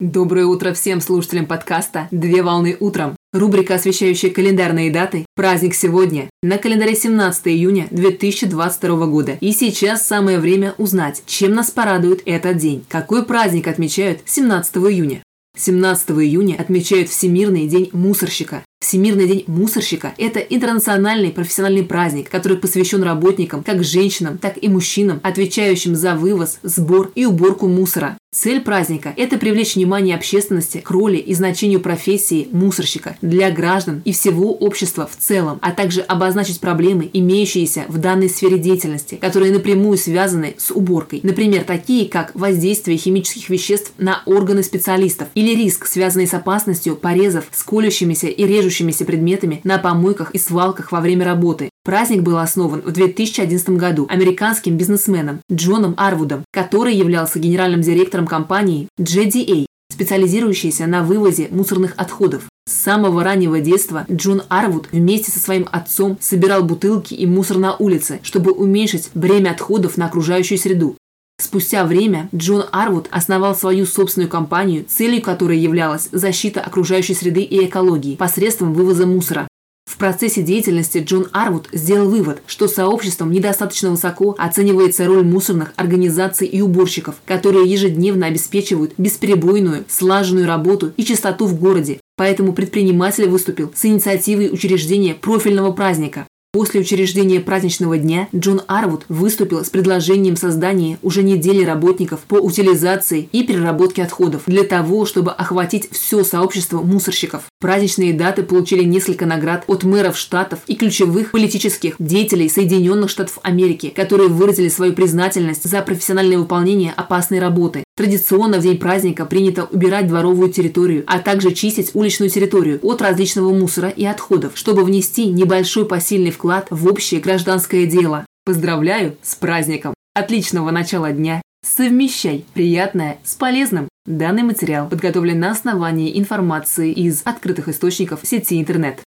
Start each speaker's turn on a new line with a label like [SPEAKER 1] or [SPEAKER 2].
[SPEAKER 1] Доброе утро всем слушателям подкаста «Две волны утром». Рубрика, освещающая календарные даты. Праздник сегодня. На календаре 17 июня 2022 года. И сейчас самое время узнать, чем нас порадует этот день. Какой праздник отмечают 17 июня? 17 июня отмечают Всемирный день мусорщика. Всемирный день мусорщика – это интернациональный профессиональный праздник, который посвящен работникам, как женщинам, так и мужчинам, отвечающим за вывоз, сбор и уборку мусора. Цель праздника – это привлечь внимание общественности к роли и значению профессии мусорщика для граждан и всего общества в целом, а также обозначить проблемы, имеющиеся в данной сфере деятельности, которые напрямую связаны с уборкой. Например, такие как воздействие химических веществ на органы специалистов или риск, связанный с опасностью порезов с колющимися и режущимися предметами на помойках и свалках во время работы. Праздник был основан в 2011 году американским бизнесменом Джоном Арвудом, который являлся генеральным директором компании JDA, специализирующейся на вывозе мусорных отходов. С самого раннего детства Джон Арвуд вместе со своим отцом собирал бутылки и мусор на улице, чтобы уменьшить бремя отходов на окружающую среду. Спустя время Джон Арвуд основал свою собственную компанию, целью которой являлась защита окружающей среды и экологии посредством вывоза мусора. В процессе деятельности Джон Арвуд сделал вывод, что сообществом недостаточно высоко оценивается роль мусорных организаций и уборщиков, которые ежедневно обеспечивают бесперебойную, слаженную работу и чистоту в городе. Поэтому предприниматель выступил с инициативой учреждения профильного праздника. После учреждения праздничного дня Джон Арвуд выступил с предложением создания уже недели работников по утилизации и переработке отходов для того, чтобы охватить все сообщество мусорщиков. Праздничные даты получили несколько наград от мэров штатов и ключевых политических деятелей Соединенных Штатов Америки, которые выразили свою признательность за профессиональное выполнение опасной работы. Традиционно в день праздника принято убирать дворовую территорию, а также чистить уличную территорию от различного мусора и отходов, чтобы внести небольшой посильный вклад в общее гражданское дело. Поздравляю с праздником! Отличного начала дня! Совмещай приятное с полезным. Данный материал подготовлен на основании информации из открытых источников сети интернет.